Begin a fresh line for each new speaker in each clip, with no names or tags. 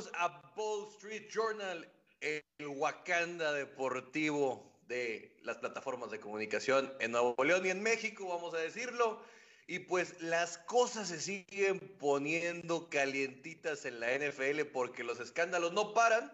Bienvenidos a Wall Street Journal, el Wakanda deportivo de las plataformas de comunicación en Nuevo León y en México, vamos a decirlo. Y pues las cosas se siguen poniendo calientitas en la NFL porque los escándalos no paran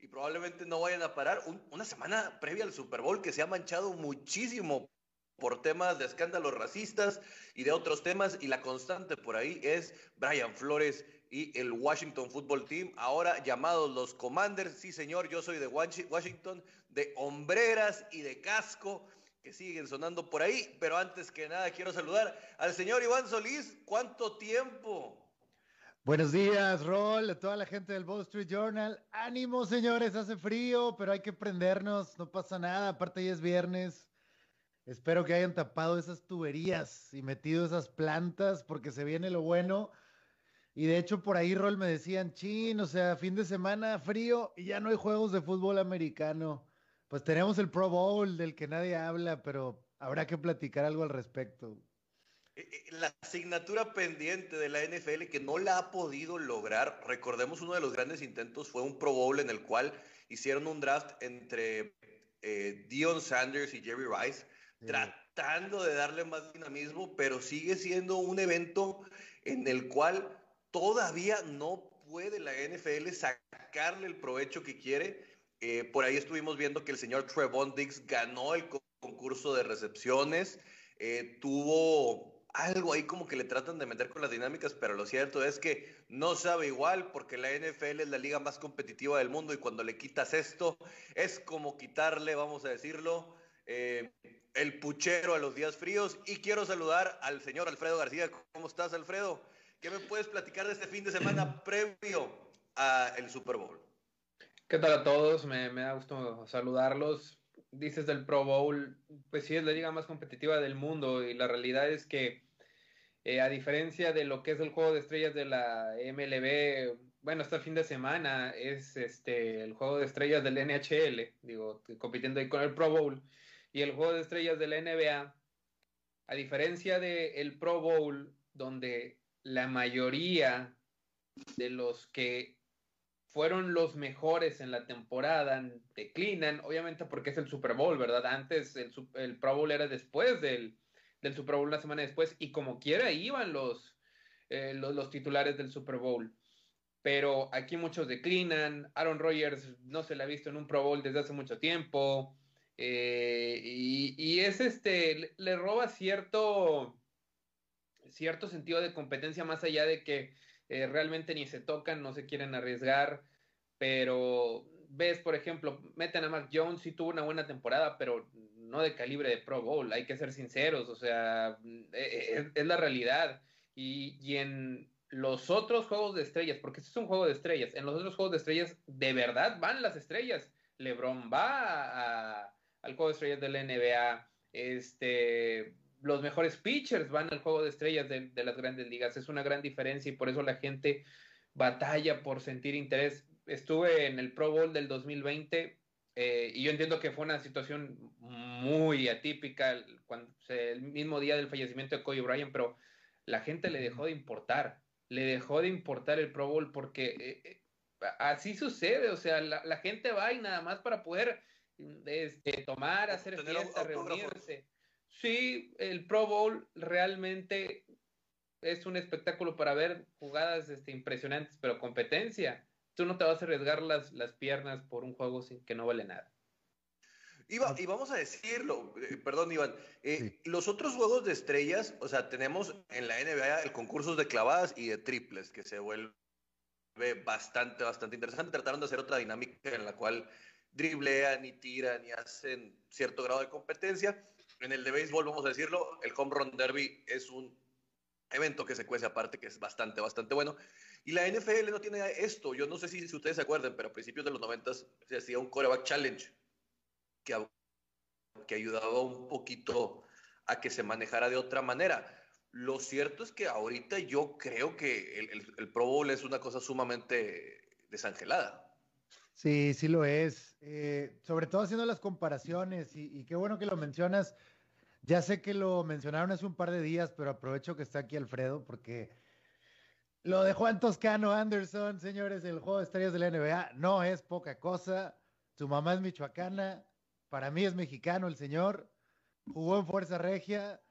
y probablemente no vayan a parar. una semana previa al Super Bowl que se ha manchado muchísimo por temas de escándalos racistas y de otros temas y la constante por ahí es Brian Flores y el Washington Football Team, ahora llamados los Commanders. Sí, señor, yo soy de Washington, de hombreras y de casco que siguen sonando por ahí. Pero antes que nada, quiero saludar al señor Iván Solís. ¿Cuánto tiempo?
Buenos días, Rol, a toda la gente del Wall Street Journal. Ánimo, señores, hace frío, pero hay que prendernos, no pasa nada. Aparte, ya es viernes. Espero que hayan tapado esas tuberías y metido esas plantas porque se viene lo bueno. Y de hecho por ahí, Rol, me decían, chin, o sea, fin de semana frío y ya no hay juegos de fútbol americano. Pues tenemos el Pro Bowl del que nadie habla, pero habrá que platicar algo al respecto.
Eh, eh, la asignatura pendiente de la NFL que no la ha podido lograr, recordemos uno de los grandes intentos fue un Pro Bowl en el cual hicieron un draft entre eh, Dion Sanders y Jerry Rice, tratando de darle más dinamismo, pero sigue siendo un evento en el cual todavía no puede la NFL sacarle el provecho que quiere. Eh, por ahí estuvimos viendo que el señor Trevon Diggs ganó el concurso de recepciones, eh, tuvo algo ahí como que le tratan de meter con las dinámicas, pero lo cierto es que no sabe igual porque la NFL es la liga más competitiva del mundo y cuando le quitas esto es como quitarle, vamos a decirlo, eh, el puchero a los días fríos. Y quiero saludar al señor Alfredo García. ¿Cómo estás, Alfredo? ¿Qué me puedes platicar de este fin de semana previo al Super Bowl?
¿Qué tal a todos? Me, da gusto saludarlos. Dices del Pro Bowl, pues sí es la liga más competitiva del mundo y la realidad es que eh, a diferencia de lo que es el juego de estrellas de la MLB, bueno, este fin de semana es este el juego de estrellas del NHL, digo, compitiendo ahí con el Pro Bowl y el juego de estrellas de la NBA. A diferencia del Pro Bowl, donde la mayoría de los que fueron los mejores en la temporada declinan, obviamente porque es el Super Bowl, ¿verdad? Antes el, Pro Bowl era después del, Super Bowl, una semana después, y como quiera iban los, eh, los, titulares del Super Bowl. Pero aquí muchos declinan, Aaron Rodgers no se le ha visto en un Pro Bowl desde hace mucho tiempo, eh, y, y, es este, le roba cierto cierto sentido de competencia más allá de que eh, realmente ni se tocan, no se quieren arriesgar, pero ves, por ejemplo, meten a Mac Jones, sí tuvo una buena temporada, pero no de calibre de Pro Bowl, hay que ser sinceros, o sea, eh, es, la realidad. Y, y, en los otros juegos de estrellas, porque este es un juego de estrellas, en los otros juegos de estrellas de verdad van las estrellas. LeBron va al juego de estrellas de la NBA, este, los mejores pitchers van al juego de estrellas de, las grandes ligas. Es una gran diferencia y por eso la gente batalla por sentir interés. Estuve en el Pro Bowl del 2020 eh, y yo entiendo que fue una situación muy atípica cuando, el mismo día del fallecimiento de Kobe Bryant, pero la gente le dejó de importar, le dejó de importar el Pro Bowl porque eh, eh, así sucede, o sea, la, gente va y nada más para poder este, tomar, hacer fiesta, reunirse. Sí, el Pro Bowl realmente es un espectáculo para ver jugadas este, impresionantes, pero competencia. Tú no te vas a arriesgar las, las piernas por un juego sin, que no vale nada.
y vamos a decirlo, eh, perdón Iván, eh, los otros juegos de estrellas, o sea, tenemos en la NBA el concurso de clavadas y de triples, que se vuelve bastante, bastante interesante. Trataron de hacer otra dinámica en la cual driblean y tiran y hacen cierto grado de competencia en el de béisbol, vamos a decirlo, el home run derby es un evento que se cuece aparte, que es bastante, bastante bueno. Y la NFL no tiene esto. Yo no sé si, si ustedes se acuerdan, pero a principios de los 90 se hacía un coreback challenge que, que ayudaba un poquito a que se manejara de otra manera. Lo cierto es que ahorita yo creo que el, el, Pro Bowl es una cosa sumamente desangelada.
Sí, sí lo es. Eh, sobre todo haciendo las comparaciones y, qué bueno que lo mencionas. Ya sé que lo mencionaron hace un par de días, pero aprovecho que está aquí Alfredo porque lo de Juan Toscano Anderson, señores, el juego de estrellas de la NBA no es poca cosa. Su mamá es michoacana, para mí es mexicano el señor, jugó en Fuerza Regia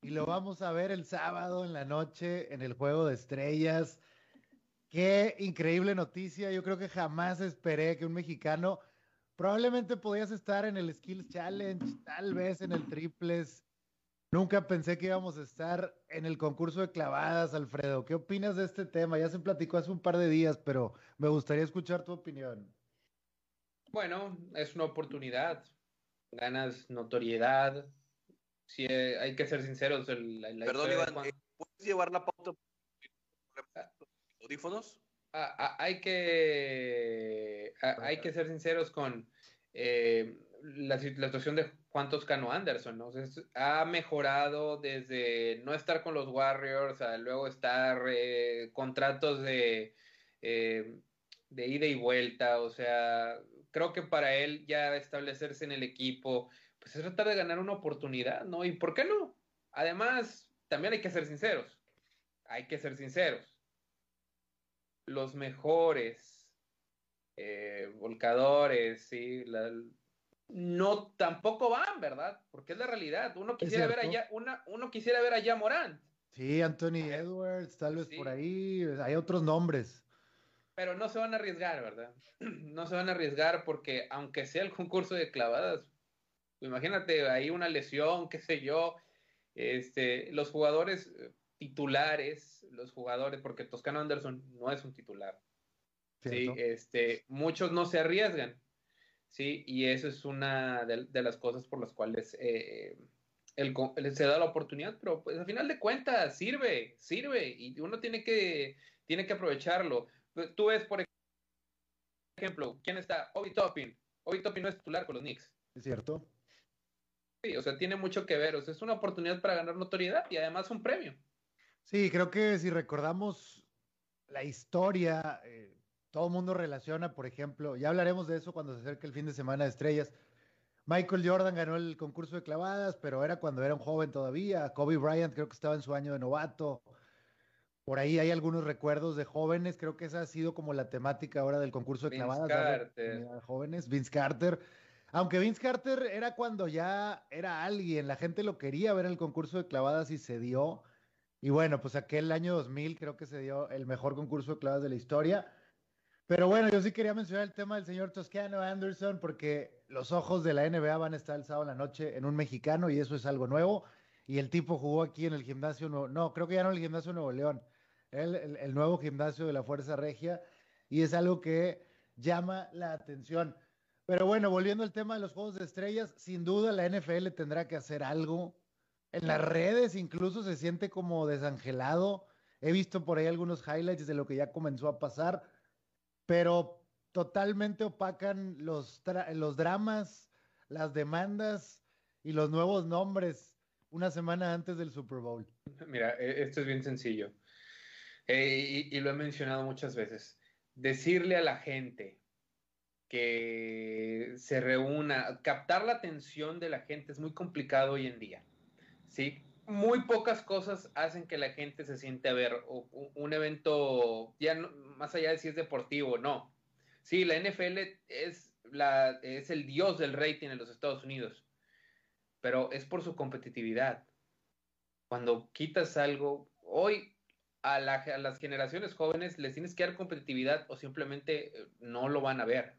y lo vamos a ver el sábado en la noche en el juego de estrellas. Qué increíble noticia. Yo creo que jamás esperé que un mexicano, probablemente podías estar en el Skills Challenge, tal vez en el triples. Nunca pensé que íbamos a estar en el concurso de clavadas, Alfredo. ¿Qué opinas de este tema? Ya se platicó hace un par de días, pero me gustaría escuchar tu opinión.
Bueno, es una oportunidad. Ganas notoriedad, si eh, hay que ser sinceros.
El, Perdón, Iván, eh, ¿puedes llevar la pauta? Ah. ¿Audífonos?
Ah, ah, hay, que, hay que ser sinceros con eh, la, situación de Juan Toscano Anderson. ¿no? ha mejorado desde no estar con los Warriors a luego estar contratos de, de ida y vuelta. O sea, creo que para él ya establecerse en el equipo pues es tratar de ganar una oportunidad, ¿no? ¿Y por qué no? Además, también hay que ser sinceros. Hay que ser sinceros. Los mejores eh, volcadores, sí, no tampoco van, ¿verdad? Porque es la realidad. Uno quisiera ver allá, una, uno quisiera ver allá Morán.
Sí, Anthony Edwards, tal vez por ahí, hay otros nombres.
Pero no se van a arriesgar, ¿verdad? No se van a arriesgar porque aunque sea el concurso de clavadas, Imagínate ahí una lesión, qué sé yo. Este, los jugadores eh, titulares, los jugadores, porque Toscano Anderson no es un titular. Sí, este, muchos no se arriesgan. Sí, y eso es una de, las cosas por las cuales eh, el, se da la oportunidad, pero pues al final de cuentas sirve, sirve, y uno tiene que, tiene que aprovecharlo. Tú ves, por ejemplo, ¿quién está? Obi Toppin. Obi Toppin no es titular con los Knicks.
Es cierto.
Sí, o sea, tiene mucho que ver. O sea, es una oportunidad para ganar notoriedad y además un premio.
Sí, creo que si recordamos la historia, eh, todo el mundo relaciona, por ejemplo, ya hablaremos de eso cuando se acerque el fin de semana de estrellas. Michael Jordan ganó el concurso de clavadas, pero era cuando era un joven todavía. Kobe Bryant creo que estaba en su año de novato. Por ahí hay algunos recuerdos de jóvenes, creo que esa ha sido como la temática ahora del concurso de clavadas. Carter. Jóvenes, Vince Carter. Aunque Vince Carter era cuando ya era alguien, la gente lo quería ver en el concurso de clavadas y se dio. Y bueno, pues aquel año 2000 creo que se dio el mejor concurso de clavadas de la historia. Pero bueno, yo sí quería mencionar el tema del señor Toscano Anderson porque los ojos de la NBA van a estar el sábado en la noche en un mexicano y eso es algo nuevo. Y el tipo jugó aquí en el gimnasio, no, no creo que ya no el gimnasio Nuevo León, el, el nuevo gimnasio de la Fuerza Regia y es algo que llama la atención. Pero bueno, volviendo al tema de los juegos de estrellas, sin duda la NFL tendrá que hacer algo. En las redes incluso se siente como desangelado. He visto por ahí algunos highlights de lo que ya comenzó a pasar, pero totalmente opacan los, los dramas, las demandas y los nuevos nombres una semana antes del Super Bowl.
Mira, e, esto es bien sencillo. Eh, y lo he mencionado muchas veces. Decirle a la gente, que se reúna, captar la atención de la gente es muy complicado hoy en día. ¿Sí? Muy pocas cosas hacen que la gente se siente a ver un evento, ya más allá de si es deportivo no. Sí, la NFL es, la, es el dios del rating en los Estados Unidos, pero es por su competitividad. Cuando quitas algo, hoy a, a las generaciones jóvenes les tienes que dar competitividad o simplemente eh, no lo van a ver.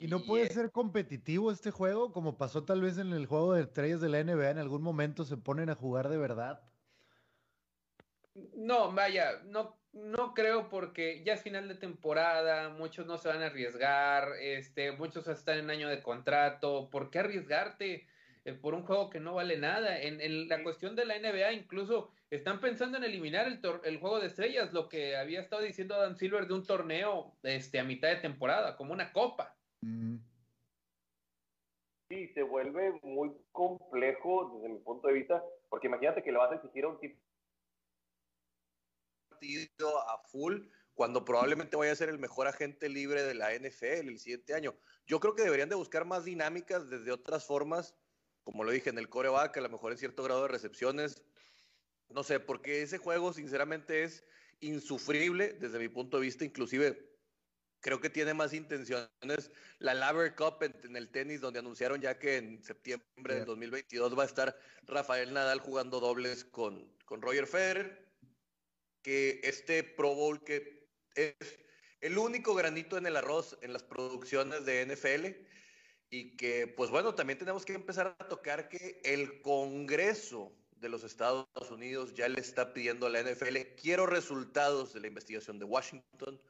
¿Y no puede ser competitivo este juego? Como pasó tal vez en el juego de estrellas de la NBA, en algún momento se ponen a jugar de verdad.
No, vaya, no, no creo porque ya es final de temporada, muchos no se van a arriesgar, este, muchos están en año de contrato, ¿por qué arriesgarte? eh, por un juego que no vale nada. En, la cuestión de la NBA, incluso están pensando en eliminar el, el, juego de estrellas, lo que había estado diciendo Adam Silver de un torneo este, a mitad de temporada, como una copa.
Sí, se vuelve muy complejo desde mi punto de vista, porque imagínate que le vas a exigir un tipo
partido a full cuando probablemente vaya a ser el mejor agente libre de la NFL el siguiente año. Yo creo que deberían de buscar más dinámicas desde otras formas, como lo dije en el coreback, a lo mejor en cierto grado de recepciones. No sé, porque ese juego sinceramente es insufrible desde mi punto de vista, inclusive creo que tiene más intenciones la Laver Cup en, el tenis, donde anunciaron ya que en septiembre del 2022 va a estar Rafael Nadal jugando dobles con, con Roger Federer, que este Pro Bowl que es el único granito en el arroz en las producciones de NFL y que pues bueno, también tenemos que empezar a tocar que el Congreso de los Estados Unidos ya le está pidiendo a la NFL, quiero resultados de la investigación de Washington,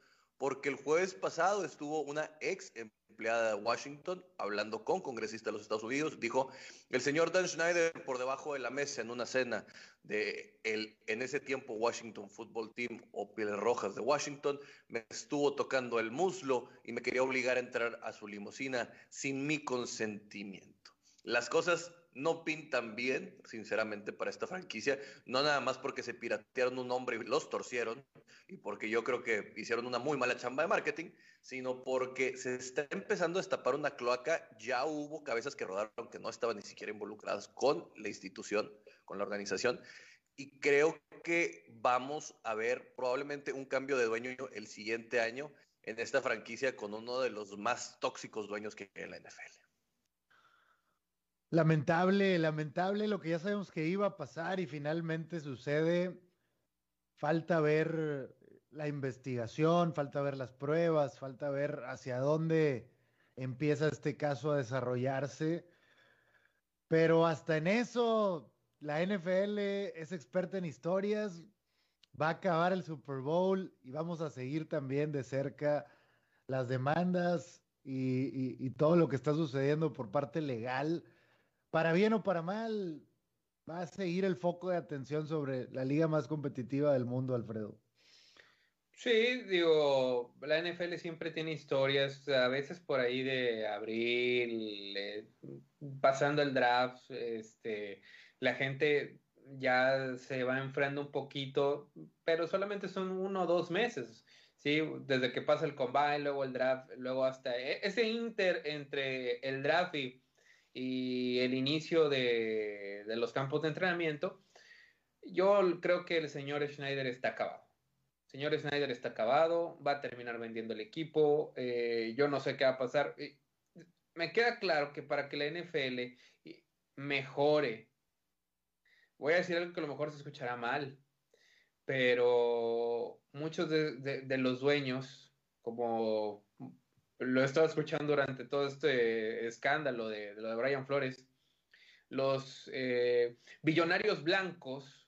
porque el jueves pasado estuvo una ex empleada de Washington hablando con congresistas de los Estados Unidos. Dijo, el señor Dan Schneider por debajo de la mesa en una cena de el, en ese tiempo Washington Football Team o Pieles Rojas de Washington, me estuvo tocando el muslo y me quería obligar a entrar a su limusina sin mi consentimiento. Las cosas no pintan bien, sinceramente, para esta franquicia. No nada más porque se piratearon un nombre y los torcieron, y porque yo creo que hicieron una muy mala chamba de marketing, sino porque se está empezando a destapar una cloaca. Ya hubo cabezas que rodaron que no estaban ni siquiera involucradas con la institución, con la organización. Y creo que vamos a ver probablemente un cambio de dueño el siguiente año en esta franquicia con uno de los más tóxicos dueños que hay en la NFL.
Lamentable, lamentable lo que ya sabemos que iba a pasar y finalmente sucede. Falta ver la investigación, falta ver las pruebas, falta ver hacia dónde empieza este caso a desarrollarse. Pero hasta en eso, la NFL es experta en historias, va a acabar el Super Bowl y vamos a seguir también de cerca las demandas y, todo lo que está sucediendo por parte legal para bien o para mal, va a seguir el foco de atención sobre la liga más competitiva del mundo, Alfredo.
Sí, digo, la NFL siempre tiene historias, a veces por ahí de abril, eh, pasando el draft, este, la gente ya se va enfriando un poquito, pero solamente son uno o dos meses, ¿sí? Desde que pasa el combine, luego el draft, luego hasta e, ese inter entre el draft y y el inicio de, los campos de entrenamiento, yo creo que el señor Schneider está acabado. El señor Schneider está acabado, va a terminar vendiendo el equipo, eh, yo no sé qué va a pasar. Me queda claro que para que la NFL mejore, voy a decir algo que a lo mejor se escuchará mal, pero muchos de los dueños, como lo he estado escuchando durante todo este escándalo de, lo de Brian Flores, los eh, billonarios blancos,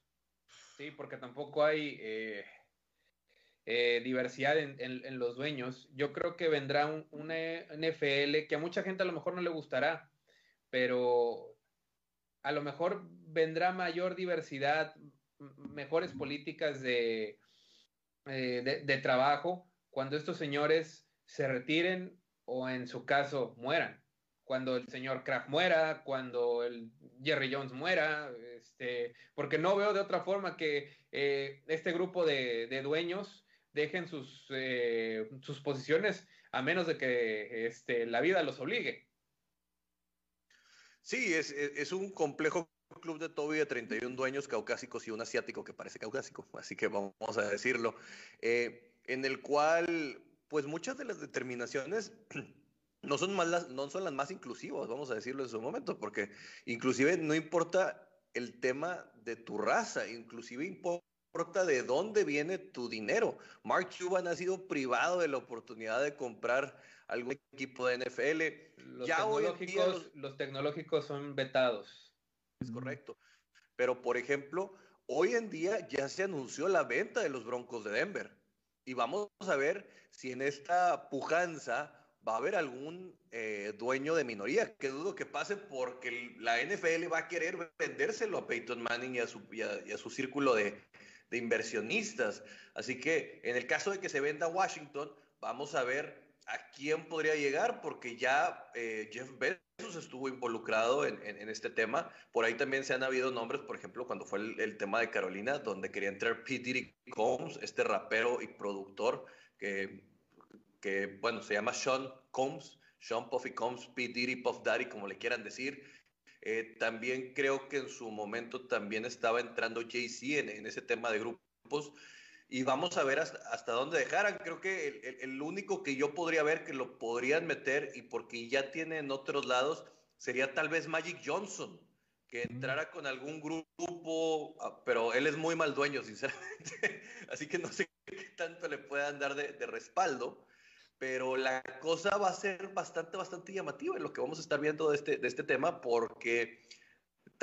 sí, porque tampoco hay eh, eh, diversidad en, los dueños, yo creo que vendrá un, una NFL que a mucha gente a lo mejor no le gustará, pero a lo mejor vendrá mayor diversidad, mejores políticas de, de trabajo, cuando estos señores se retiren o en su caso mueran. Cuando el señor Kraft muera, cuando el Jerry Jones muera, este, porque no veo de otra forma que eh, este grupo de, dueños dejen sus, eh, sus posiciones a menos de que este, la vida los obligue.
Sí, es, es, un complejo club de Toby de 31 dueños caucásicos y un asiático que parece caucásico, así que vamos a decirlo, eh, en el cual pues muchas de las determinaciones no son, más las, no son las más inclusivas, vamos a decirlo en su momento, porque inclusive no importa el tema de tu raza, inclusive importa de dónde viene tu dinero. Mark Cuban ha sido privado de la oportunidad de comprar algún equipo de NFL.
Los, ya tecnológicos, los tecnológicos son vetados.
Es correcto. Pero, por ejemplo, hoy en día ya se anunció la venta de los Broncos de Denver. Y vamos a ver si en esta pujanza va a haber algún eh, dueño de minoría, que dudo que pase porque la NFL va a querer vendérselo a Peyton Manning y a su, a, su círculo de, de, inversionistas. Así que en el caso de que se venda Washington, vamos a ver a quién podría llegar, porque ya eh, Jeff Bezos estuvo involucrado en, en, este tema. Por ahí también se han habido nombres, por ejemplo, cuando fue el, el tema de Carolina, donde quería entrar Pete Diddy Combs, este rapero y productor que que, bueno, se llama Sean Combs, Sean Puffy Combs, P. Diddy, Puff Daddy, como le quieran decir. Eh, también creo que en su momento también estaba entrando Jay-Z en, ese tema de grupos. Y vamos a ver hasta, dónde dejaran. Creo que el, el, único que yo podría ver que lo podrían meter y porque ya tiene en otros lados sería tal vez Magic Johnson, que entrara con algún grupo, ah, pero él es muy mal dueño, sinceramente. Así que no sé qué tanto le puedan dar de, de respaldo pero la cosa va a ser bastante, bastante llamativa en lo que vamos a estar viendo de este, de este tema, porque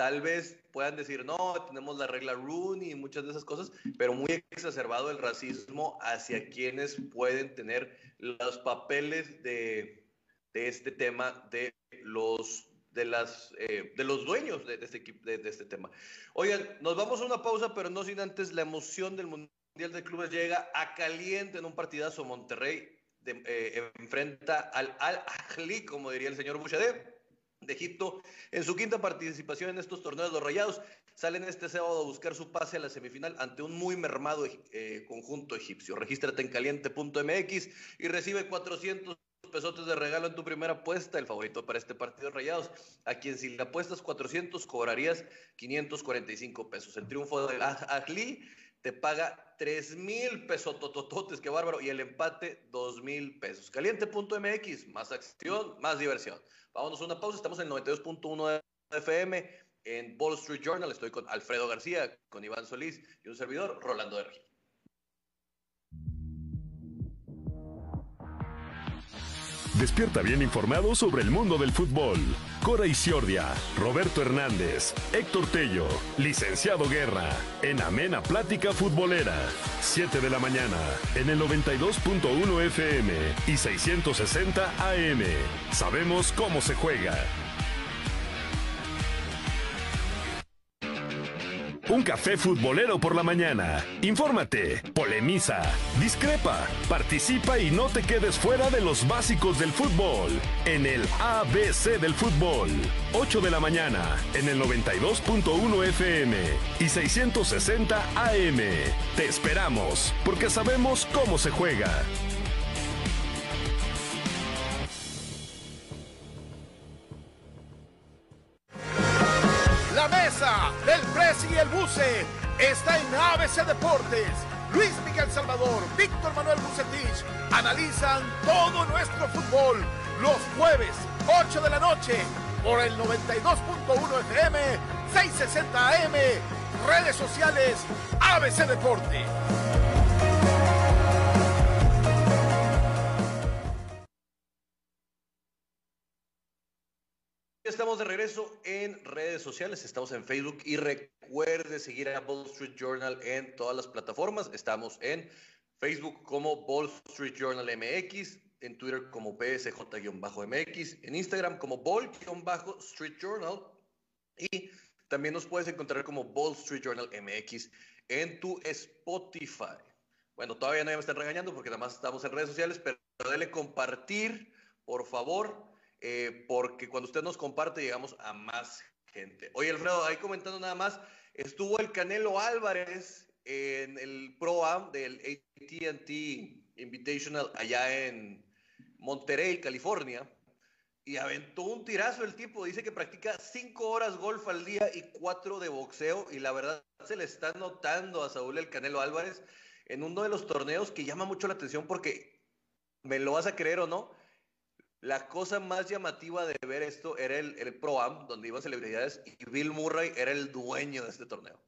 tal vez puedan decir, no, tenemos la regla Rooney y muchas de esas cosas, pero muy exacerbado el racismo hacia quienes pueden tener los papeles de, de este tema, de los de, las, eh, de los dueños de, este, de, de, este tema. Oigan, nos vamos a una pausa, pero no sin antes la emoción del Mundial de Clubes llega a caliente en un partidazo Monterrey eh, enfrenta al Al-Ahli, como diría el señor Bouchadé, de Egipto. En su quinta participación en estos torneos, los Rayados salen este sábado a buscar su pase a la semifinal ante un muy mermado eh, conjunto egipcio. Regístrate en caliente.mx y recibe 400 pesotes de regalo en tu primera apuesta, el favorito para este partido Rayados, a quien si le apuestas 400 cobrarías 545 pesos. El triunfo del Ahli te paga 3 mil pesos totototes, qué bárbaro, y el empate 2 mil pesos. Caliente.mx, más acción, más diversión. Vámonos a una pausa, estamos en el 92.1 de FM en Wall Street Journal, estoy con Alfredo García, con Iván Solís y un servidor, Rolando de
Despierta bien informado sobre el mundo del fútbol. Cora Isiordia, Roberto Hernández, Héctor Tello, Licenciado Guerra, en Amena Plática Futbolera. 7 de la mañana, en el 92.1 FM y 660 AM. Sabemos cómo se juega. Un café futbolero por la mañana. Infórmate, polemiza, discrepa, participa y no te quedes fuera de los básicos del fútbol. En el ABC del fútbol. 8 de la mañana, en el 92.1 FM y 660 AM. Te esperamos, porque sabemos cómo se juega.
ABC Deportes. Luis Miguel Salvador, Víctor Manuel Bucetich analizan todo nuestro fútbol los jueves, 8 de la noche, por el 92.1 FM, 660 AM, redes sociales, ABC Deportes.
Sociales, estamos en Facebook y recuerde seguir a Wall Street Journal en todas las plataformas. Estamos en Facebook como Wall Street Journal MX, en Twitter como BSJ-MX, en Instagram como Wall-Street Journal y también nos puedes encontrar como Wall Street Journal MX en tu Spotify. Bueno, todavía no me están regañando porque nada más estamos en redes sociales, pero dale compartir, por favor eh, porque cuando usted nos comparte llegamos a más gente. Oye, Alfredo, ahí comentando nada más, estuvo el Canelo Álvarez en el Pro Am del ATT Invitational allá en Monterey, California, y aventó un tirazo el tipo. Dice que practica cinco horas golf al día y cuatro de boxeo, y la verdad se le está notando a Saúl el Canelo Álvarez en uno de los torneos que llama mucho la atención porque, me lo vas a creer o no, la cosa más llamativa de ver esto era el, el Pro Am, donde iban celebridades, y Bill Murray era el dueño de este torneo.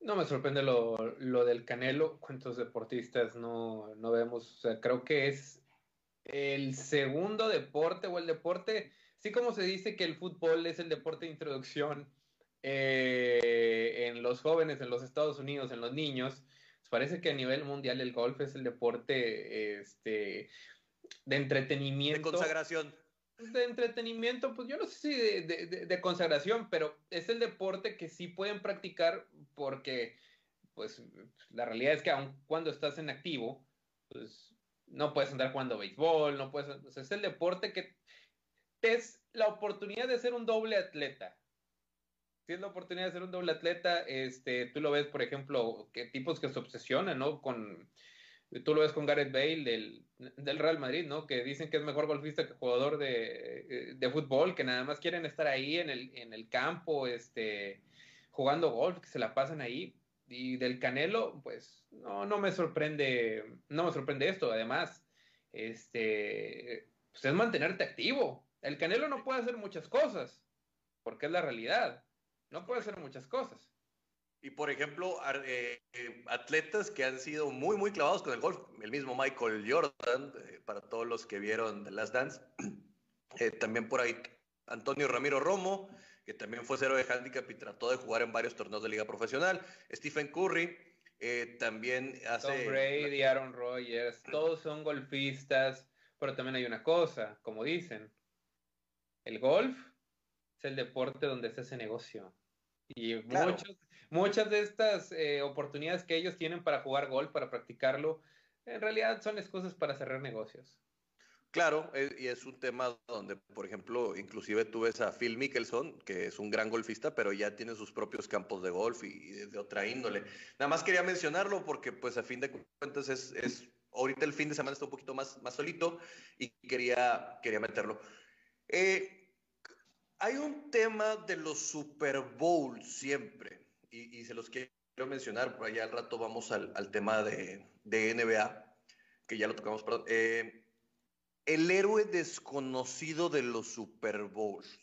No me sorprende lo, lo del Canelo, cuántos deportistas no, no, vemos. O sea, creo que es el segundo deporte o el deporte, sí como se dice que el fútbol es el deporte de introducción eh, en los jóvenes, en los Estados Unidos, en los niños, pues parece que a nivel mundial el golf es el deporte este, de entretenimiento.
De consagración.
De entretenimiento, pues yo no sé si de, de, consagración, pero es el deporte que sí pueden practicar porque, pues, la realidad es que aun cuando estás en activo, pues, no puedes andar jugando béisbol, no puedes, es el deporte que es la oportunidad de ser un doble atleta. Si es la oportunidad de ser un doble atleta, este, tú lo ves, por ejemplo, que tipos que se obsesionan, ¿no? Con, tú lo ves con Gareth Bale del, del, Real Madrid, ¿no? Que dicen que es mejor golfista que jugador de, de, fútbol, que nada más quieren estar ahí en el, en el campo, este, jugando golf, que se la pasan ahí. Y del Canelo, pues, no, no me sorprende, no me sorprende esto. Además, este, pues es mantenerte activo. El Canelo no puede hacer muchas cosas, porque es la realidad. No puede hacer muchas cosas.
Y por ejemplo, eh, eh, atletas que han sido muy, muy clavados con el golf, el mismo Michael Jordan, eh, para todos los que vieron The Last Dance, también por ahí Antonio Ramiro Romo, que también fue cero de handicap y trató de jugar en varios torneos de liga profesional, Stephen Curry, también hace...
Tom Brady, Aaron Rodgers, todos son golfistas, pero también hay una cosa, como dicen, el golf es el deporte donde se hace negocio. Y muchos, muchas de estas eh, oportunidades que ellos tienen para jugar golf, para practicarlo, en realidad son excusas para cerrar negocios.
Claro, eh, y es un tema donde, por ejemplo, inclusive tú ves a Phil Mickelson, que es un gran golfista, pero ya tiene sus propios campos de golf y, de otra índole. Nada más quería mencionarlo porque, pues, a fin de cuentas es, es ahorita el fin de semana está un poquito más, más solito y quería, quería meterlo. Eh, hay un tema de los Super Bowls siempre, y, se los quiero mencionar, por allá al rato vamos al, tema de, NBA, que ya lo tocamos, perdón. Eh, el héroe desconocido de los Super Bowls.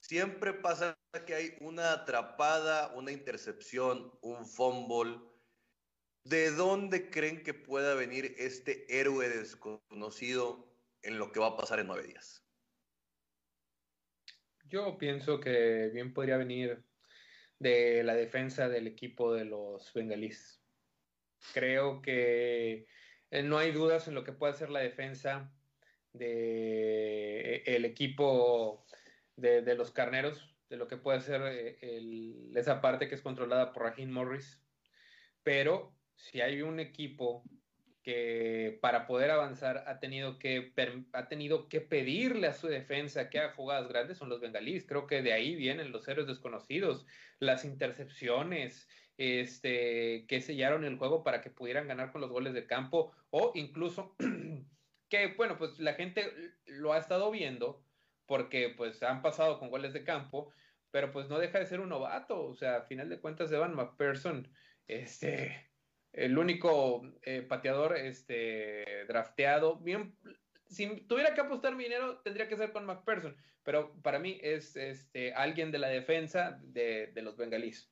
Siempre pasa que hay una atrapada, una intercepción, un fumble. ¿De dónde creen que pueda venir este héroe desconocido en lo que va a pasar en nueve días?
Yo pienso que bien podría venir de la defensa del equipo de los bengalíes. Creo que eh, no hay dudas en lo que puede ser la defensa del de el equipo de, los carneros, de lo que puede ser eh, esa parte que es controlada por Raheem Morris. Pero si hay un equipo que para poder avanzar ha tenido que, ha tenido que pedirle a su defensa que haga jugadas grandes son los bengalíes. Creo que de ahí vienen los héroes desconocidos, las intercepciones, este, que sellaron el juego para que pudieran ganar con los goles de campo o incluso que, bueno, pues la gente lo ha estado viendo porque pues han pasado con goles de campo, pero pues no deja de ser un novato, o sea, a final de cuentas Evan McPherson, este, el único eh, pateador este, drafteado. Bien, si tuviera que apostar mi dinero, tendría que ser con McPherson, pero para mí es este, alguien de la defensa de, los bengalíes.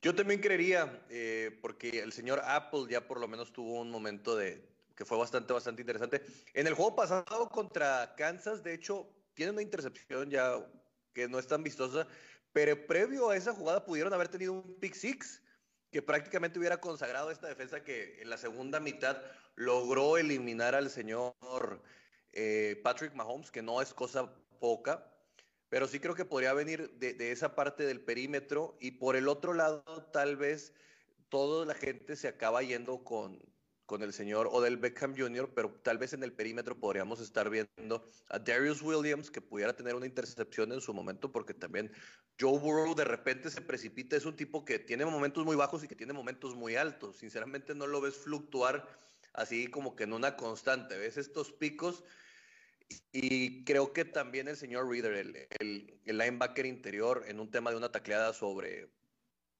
Yo también creería, eh, porque el señor Apple ya por lo menos tuvo un momento de que fue bastante, bastante interesante. En el juego pasado contra Kansas, de hecho, tiene una intercepción ya que no es tan vistosa, pero previo a esa jugada pudieron haber tenido un pick six que prácticamente hubiera consagrado esta defensa que en la segunda mitad logró eliminar al señor eh, Patrick Mahomes, que no es cosa poca, pero sí creo que podría venir de, esa parte del perímetro. Y por el otro lado tal vez toda la gente se acaba yendo con, con el señor Odell Beckham Jr., pero tal vez en el perímetro podríamos estar viendo a Darius Williams, que pudiera tener una intercepción en su momento, porque también Joe Burrow de repente se precipita, es un tipo que tiene momentos muy bajos y que tiene momentos muy altos. Sinceramente no lo ves fluctuar así como que en una constante, ves estos picos. Y creo que también el señor Reader, el, el, el linebacker interior, en un tema de una tacleada sobre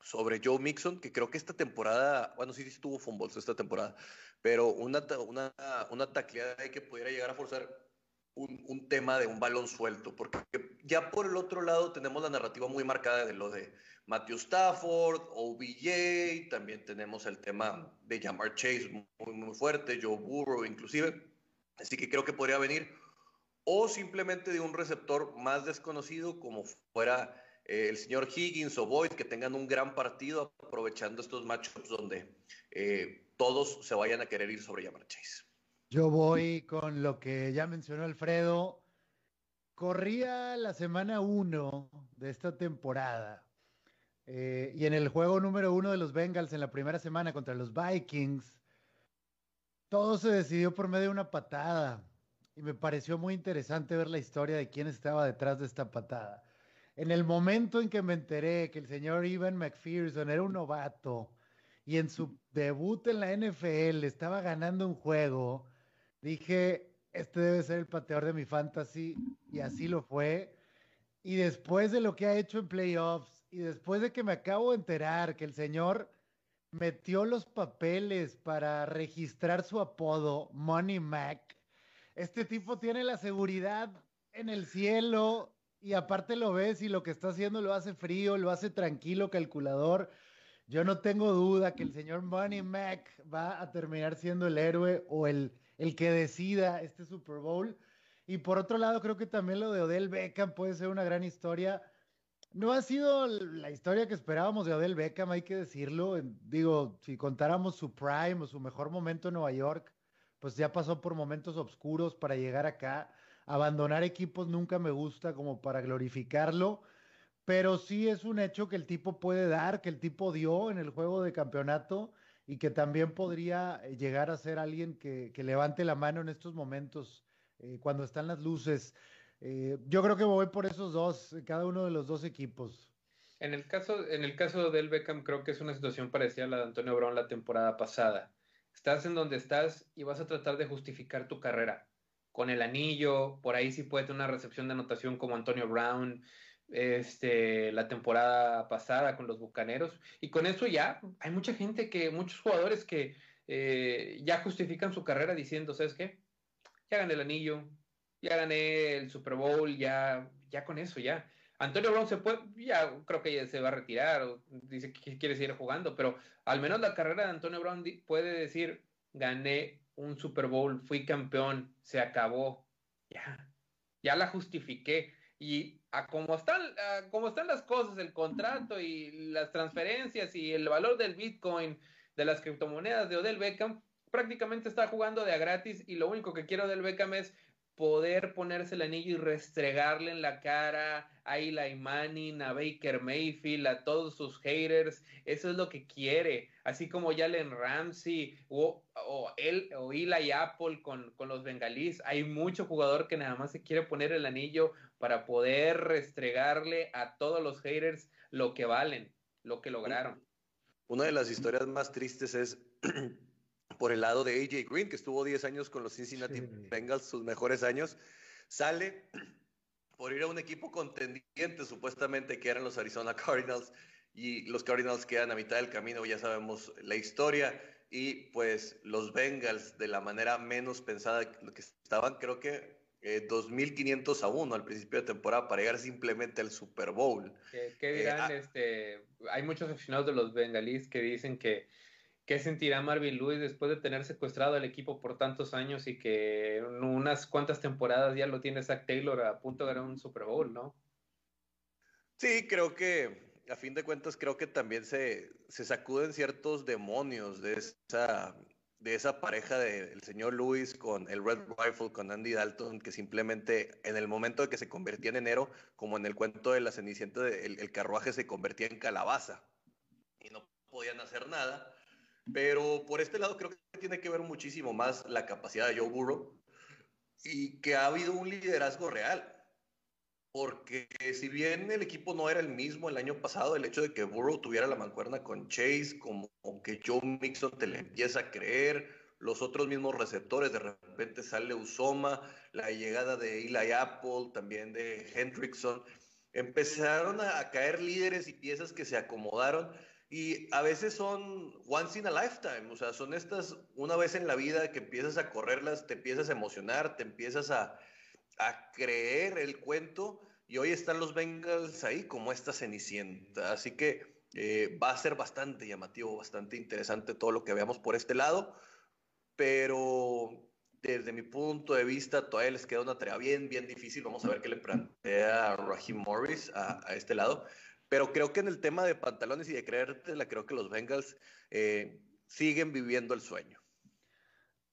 sobre Joe Mixon, que creo que esta temporada, bueno, sí, sí tuvo fumbles esta temporada, pero una, una, una tacleada que pudiera llegar a forzar un, un, tema de un balón suelto, porque ya por el otro lado tenemos la narrativa muy marcada de lo de Matthew Stafford, OBJ, también tenemos el tema de Jamar Chase muy, muy fuerte, Joe Burrow inclusive, así que creo que podría venir o simplemente de un receptor más desconocido como fuera eh, el señor Higgins o Boyd que tengan un gran partido aprovechando estos matchups donde eh, todos se vayan a querer ir sobre Yamar Chase.
Yo voy con lo que ya mencionó Alfredo. Corría la semana uno de esta temporada. Eh, y en el juego número uno de los Bengals en la primera semana contra los Vikings, todo se decidió por medio de una patada. Y me pareció muy interesante ver la historia de quién estaba detrás de esta patada. En el momento en que me enteré que el señor Ivan McPherson era un novato y en su debut en la NFL estaba ganando un juego, dije, este debe ser el pateador de mi fantasy y así lo fue. Y después de lo que ha hecho en playoffs y después de que me acabo de enterar que el señor metió los papeles para registrar su apodo, Money Mac, este tipo tiene la seguridad en el cielo y aparte lo ves y lo que está haciendo lo hace frío, lo hace tranquilo, calculador. Yo no tengo duda que el señor Money Mac va a terminar siendo el héroe o el, el que decida este Super Bowl. Y por otro lado, creo que también lo de Odell Beckham puede ser una gran historia. No ha sido la historia que esperábamos de Odell Beckham, hay que decirlo. Digo, si contáramos su prime o su mejor momento en Nueva York, pues ya pasó por momentos oscuros para llegar acá. Abandonar equipos nunca me gusta como para glorificarlo, pero sí es un hecho que el tipo puede dar, que el tipo dio en el juego de campeonato y que también podría eh, llegar a ser alguien que, levante la mano en estos momentos eh, cuando están las luces. Eh, yo creo que voy por esos dos, cada uno de los dos equipos.
En el caso, en el caso del Beckham, creo que es una situación parecida a la de Antonio Brown la temporada pasada. Estás en donde estás y vas a tratar de justificar tu carrera con el anillo, por ahí sí puede tener una recepción de anotación como Antonio Brown, este, la temporada pasada con los Bucaneros, y con eso ya hay mucha gente que, muchos jugadores que eh, ya justifican su carrera diciendo, ¿sabes qué? Ya gané el anillo, ya gané el Super Bowl, ya, ya con eso, ya. Antonio Brown se puede, ya creo que ya se va a retirar, o dice que quiere seguir jugando, pero al menos la carrera de Antonio Brown puede decir, gané un Super Bowl, fui campeón, se acabó, ya, ya la justifiqué. Y a como están, como están las cosas, el contrato y las transferencias y el valor del Bitcoin, de las criptomonedas de Odell Beckham, prácticamente está jugando de a gratis y lo único que quiero Odell Beckham es poder ponerse el anillo y restregarle en la cara a Eli Manning, a Baker Mayfield, a todos sus haters. Eso es lo que quiere. Así como Jalen Ramsey o, él, o Eli Apple con, con los bengalíes. Hay mucho jugador que nada más se quiere poner el anillo para poder restregarle a todos los haters lo que valen, lo que lograron.
Una de las historias más tristes es por el lado de AJ Green, que estuvo 10 años con los Cincinnati Bengals, sus mejores años, sale por ir a un equipo contendiente, supuestamente, que eran los Arizona Cardinals, y los Cardinals quedan a mitad del camino, ya sabemos la historia, y pues los Bengals, de la manera menos pensada que estaban, creo que eh, 2.500 a 1 al principio de temporada para llegar simplemente al Super Bowl.
¿Qué, eh, dirán? Ah este, hay muchos aficionados de los bengalíes que dicen que ¿Qué sentirá Marvin Lewis después de tener secuestrado al equipo por tantos años y que en unas cuantas temporadas ya lo tiene Zach Taylor a punto de ganar un Super Bowl, ¿no?
Sí, creo que a fin de cuentas creo que también se, se sacuden ciertos demonios de esa, de esa pareja del señor Lewis con el Red Rifle, con Andy Dalton, que simplemente en el momento de que se convertía en enero, como en el cuento de la Cenicienta, el, el carruaje se convertía en calabaza y no podían hacer nada pero por este lado creo que tiene que ver muchísimo más la capacidad de Joe Burrow y que ha habido un liderazgo real. Porque si bien el equipo no era el mismo el año pasado, el hecho de que Burrow tuviera la mancuerna con Chase, como que Joe Mixon te le empieza a creer, los otros mismos receptores, de repente sale Usoma, la llegada de Eli Apple, también de Hendrickson, empezaron a caer líderes y piezas que se acomodaron y a veces son once in a lifetime, o sea, son estas una vez en la vida que empiezas a correrlas, te empiezas a emocionar, te empiezas a, a creer el cuento y hoy están los Bengals ahí como esta cenicienta. Así que eh, va a ser bastante llamativo, bastante interesante todo lo que veamos por este lado, pero desde mi punto de vista todavía les queda una tarea bien, bien difícil. Vamos a ver qué le plantea Raheem Morris a, a este lado. Pero creo que en el tema de pantalones y de creértela, creo que los Bengals eh, siguen viviendo el sueño.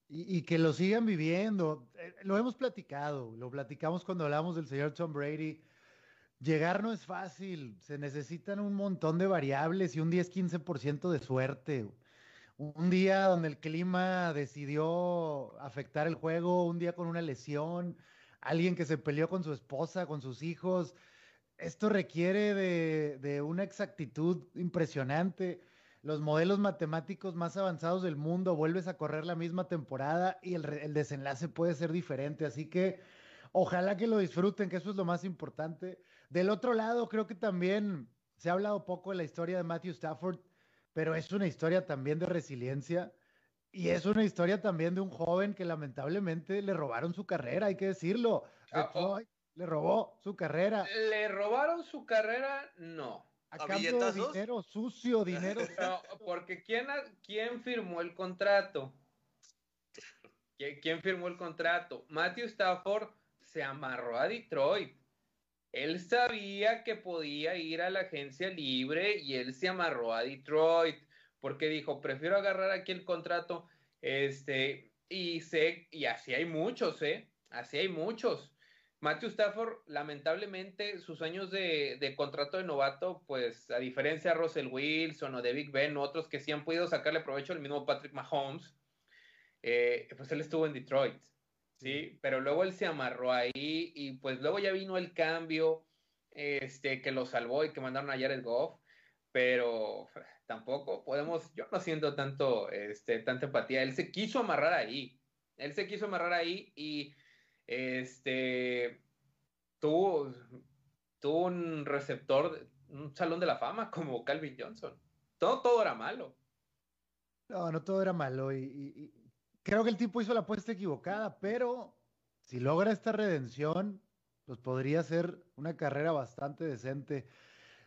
y, que lo sigan viviendo. Eh, lo hemos platicado, lo platicamos cuando hablamos del señor Tom Brady. Llegar no es fácil, se necesitan un montón de variables y un 10-15% de suerte. Un día donde el clima decidió afectar el juego, un día con una lesión, alguien que se peleó con su esposa, con sus hijos. Esto requiere de, una exactitud impresionante los modelos matemáticos más avanzados del mundo, vuelves a correr la misma temporada y el, desenlace puede ser diferente. Así que ojalá que lo disfruten, que eso es lo más importante. Del otro lado, creo que también se ha hablado poco de la historia de Matthew Stafford, pero es una historia también de resiliencia. Y es una historia también de un joven que lamentablemente le robaron su carrera, hay que decirlo. Ah, oh. Le robó su carrera.
¿Le robaron su carrera? No.
A, cambio de dinero sucio, dinero.
No, porque ¿quién, ¿quién firmó el contrato? ¿Quién firmó el contrato? Matthew Stafford se amarró a Detroit. Él sabía que podía ir a la agencia libre y él se amarró a Detroit porque dijo, prefiero agarrar aquí el contrato, este, y sé, y así hay muchos, ¿eh? Así hay muchos. Matthew Stafford, lamentablemente, sus años de, contrato de novato, pues a diferencia de Russell Wilson o de Big Ben, otros que sí han podido sacarle provecho, el mismo Patrick Mahomes, eh, pues él estuvo en Detroit, ¿sí? Pero luego él se amarró ahí y pues luego ya vino el cambio este, que lo salvó y que mandaron a Jared Goff, pero tampoco podemos, yo no siento tanto, este, tanta empatía, él se quiso amarrar ahí, él se quiso amarrar ahí y este, tuvo, tuvo un receptor, un salón de la fama como Calvin Johnson. Todo, todo era malo.
No, no todo era malo. y, creo que el tipo hizo la apuesta equivocada, pero si logra esta redención, pues podría ser una carrera bastante decente.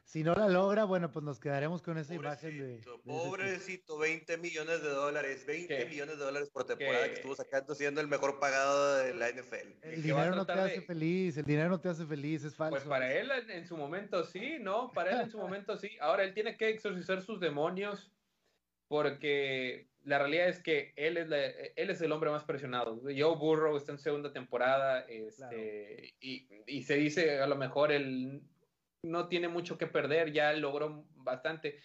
Si no la logra, bueno, pues nos quedaremos con esa imagen de.
pobrecito, 20 millones de dólares, 20 millones de dólares por temporada que estuvo sacando siendo el mejor pagado de la NFL.
El dinero no te hace feliz, el dinero no te hace feliz, es falso.
Pues para él en su momento sí, ¿no? Para él en su momento sí. Ahora él tiene que exorcizar sus demonios porque la realidad es que él es, él es el hombre más presionado. Joe Burrow está en segunda temporada este, y, y, se dice a lo mejor el no tiene mucho que perder, ya logró bastante.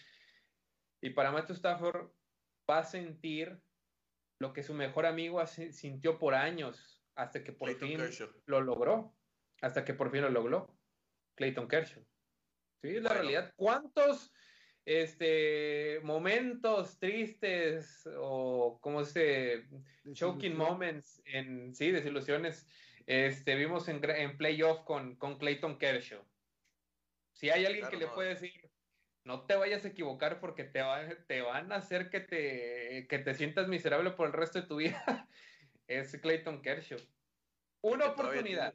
Y para Matthew Stafford va a sentir lo que su mejor amigo sintió por años, hasta que por fin lo logró. Hasta que por fin lo logró. Clayton Kershaw. Sí, es la realidad. ¿Cuántos este, momentos tristes o como se choking moments en sí, desilusiones este, vimos en, en playoff con, con Clayton Kershaw? Si hay alguien que le puede decir, no te vayas a equivocar porque te, te van a hacer que te, que te sientas miserable por el resto de tu vida, es Clayton Kershaw. Una oportunidad.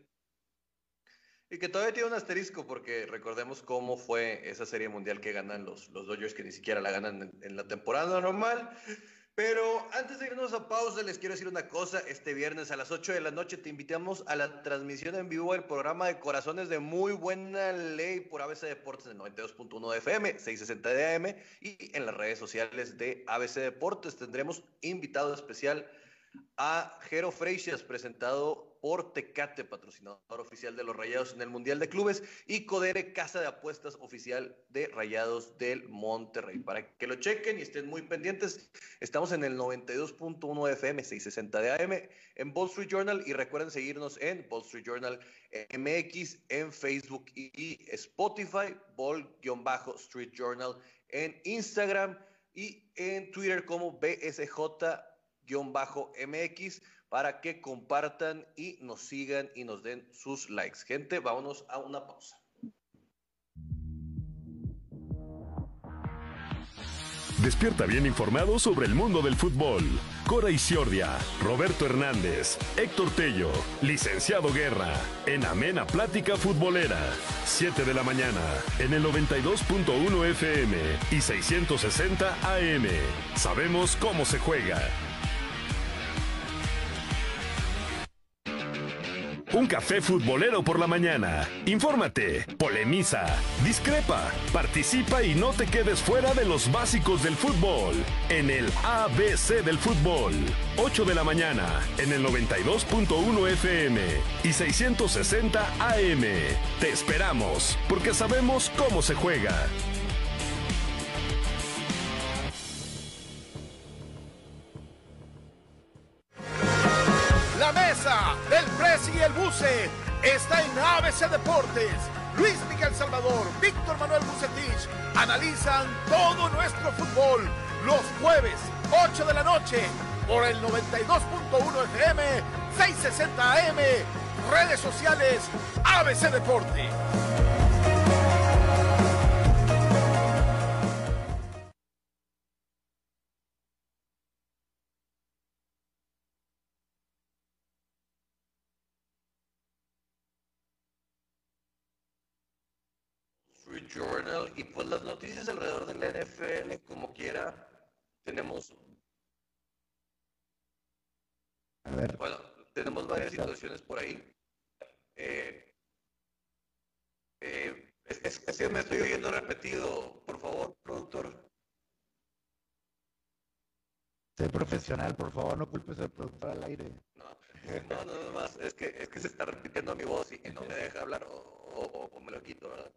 y que todavía tiene un asterisco porque recordemos cómo fue esa serie mundial que ganan los, los Dodgers que ni siquiera la ganan en la temporada normal. Pero antes de irnos a pausa, les quiero decir una cosa. Este viernes a las 8 de la noche te invitamos a la transmisión en vivo del programa de Corazones de Muy Buena Ley por ABC Deportes en 92.1 de FM, 660 de AM y en las redes sociales de ABC Deportes. Tendremos invitado especial a Jero Freixas, presentado por Tecate, patrocinador oficial de los Rayados en el Mundial de Clubes, y Codere, casa de apuestas oficial de Rayados del Monterrey. Para que lo chequen y estén muy pendientes, estamos en el 92.1 FM, 660 de AM, en Wall Street Journal, y recuerden seguirnos en Wall Street Journal MX, en Facebook y Spotify, Ball-Street Journal en Instagram y en Twitter como BSJ-MX para que compartan y nos sigan y nos den sus likes. Gente, vámonos a una pausa.
Despierta bien informado sobre el mundo del fútbol. Cora Isiordia, Roberto Hernández, Héctor Tello, Licenciado Guerra, en Amena Plática Futbolera. 7 de la mañana, en el 92.1 FM y 660 AM. Sabemos cómo se juega. Un café futbolero por la mañana. Infórmate, polemiza, discrepa, participa y no te quedes fuera de los básicos del fútbol. En el ABC del fútbol. 8 de la mañana en el 92.1 FM y 660 AM. Te esperamos porque sabemos cómo se juega.
Del Presi y el Buce está en ABC Deportes. Luis Miguel Salvador, Víctor Manuel Bucetich analizan todo nuestro fútbol los jueves, 8 de la noche, por el 92.1 FM, 660 AM, redes sociales, ABC Deporte.
Journal y pues las noticias alrededor del NFL, como quiera, tenemos,
A ver,
bueno, tenemos varias situaciones por ahí. Eh, eh, es, es- es que me estoy oyendo repetido, por favor, productor.
sé profesional, por favor, no culpes al productor al aire.
No, no, no, no más, es que, es que se está repitiendo mi voz y, y no me deja hablar o, o- o me lo quito, ¿verdad?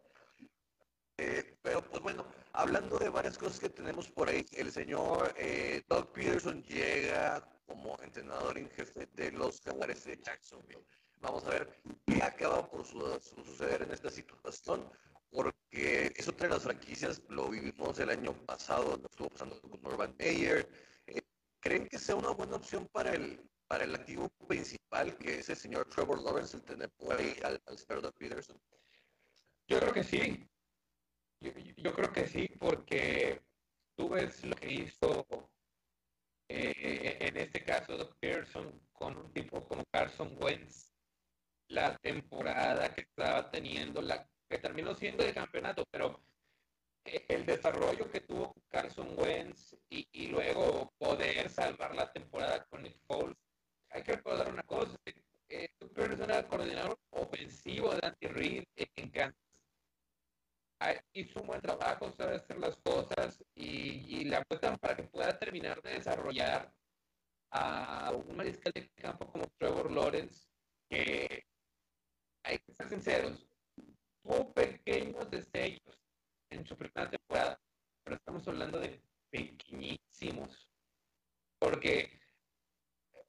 Eh, pero pues bueno, hablando de varias cosas que tenemos por ahí, el señor eh, Doug Peterson llega como entrenador en jefe de los Jaguares de Jacksonville. Vamos a ver qué acaba por su- su- suceder en esta situación, porque es otra de las franquicias, lo vivimos el año pasado, lo estuvo pasando con Urban Meyer. Eh, ¿Creen que sea una buena opción para el, para el activo principal, que es el señor Trevor Lawrence, el tener por ahí al, al Doug Peterson?
Yo creo que sí. Yo, yo creo que sí, porque tú ves lo que hizo eh, en este caso Pearson con un tipo como Carson Wentz, la temporada que estaba teniendo, la que terminó siendo de campeonato, pero el desarrollo que tuvo Carson Wentz y, y luego poder salvar la temporada con Nick Foles. Hay que recordar una cosa, eh, Doug Pearson era el coordinador ofensivo de Andy Reid en Kansas ah, hizo un buen trabajo, sabe hacer las cosas y, y le apuestan para que pueda terminar de desarrollar a un mariscal de campo como Trevor Lawrence, que hay que ser sinceros, tuvo pequeños destellos en su primera temporada, pero estamos hablando de pequeñísimos, porque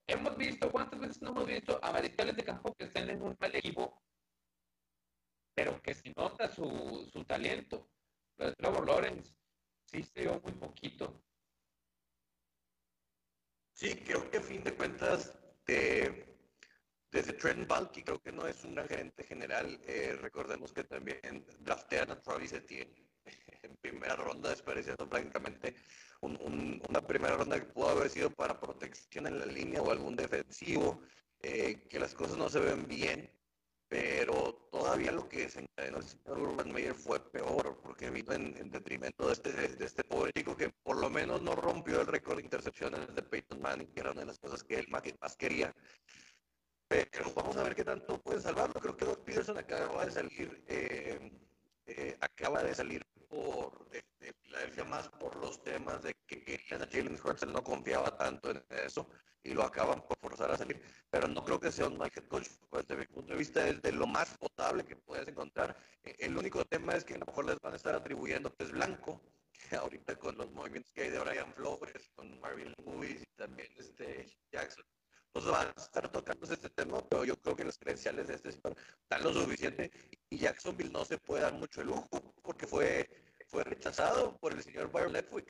hemos visto, ¿cuántas veces no hemos visto a mariscales de campo que estén en un mal equipo pero que se nota su, su talento. Lo de Trevor Lawrence sí se vio muy poquito.
Sí, creo que a fin de cuentas, de- desde Trent Balky, creo que no es un gran gerente general. Eh, recordemos que también draftean a Travis Etienne en primera ronda, desperdiciando prácticamente un- un- una primera ronda que pudo haber sido para protección en la línea o algún defensivo, eh, que las cosas no se ven bien. Pero todavía lo que desencadenó el señor Urban Meyer fue peor, porque vino en, en detrimento de este, de este pobre chico que por lo menos no rompió el récord de intercepciones de Peyton Manning, que era una de las cosas que él más, más quería. Pero vamos a ver qué tanto puede salvarlo. Creo que Doug Peterson acaba de salir, eh, eh, acaba de salir por de Filadelfia más por los temas de que querían a Jalen Hurts, él no confiaba tanto en eso y lo acaban por forzar a salir. Pero no creo que sea un mal head coach. Desde mi punto de vista es de lo más potable que puedes encontrar. Eh, El único tema es que a lo mejor les van a estar atribuyendo es blanco, que ahorita con los movimientos que hay de Brian Flores, con Marvin Lewis y también este Jackson, pues van a estar tocándose este tema, pero yo creo que los credenciales de este señor dan lo suficiente y Jacksonville no se puede dar mucho el lujo porque fue, fue rechazado por el señor Byron Leftwich.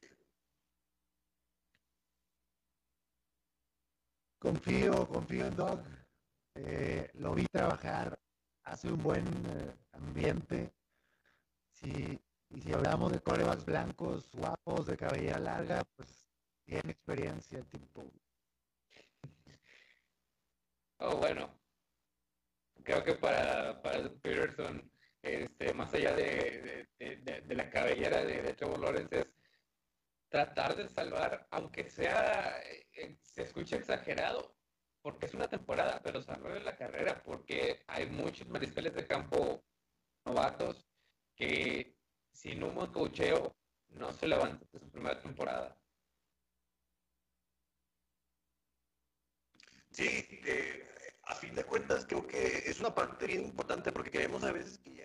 Confío, confío en Doug. Eh, lo vi trabajar, hace un buen eh, ambiente. Si, y si hablamos de corebacks blancos, guapos, de cabellera larga, pues tiene experiencia el tipo.
Oh, bueno. Creo que para, para Peterson, este, más allá de, de, de- de la cabellera de, Trevor Lawrence, es tratar de salvar, aunque sea, eh, se escuche exagerado, porque es una temporada, pero salvar la carrera, porque hay muchos mariscales de campo novatos que sin un buen cocheo no se levantan de su primera temporada.
Sí, eh, a fin de cuentas creo que es una parte bien importante porque queremos a veces que ya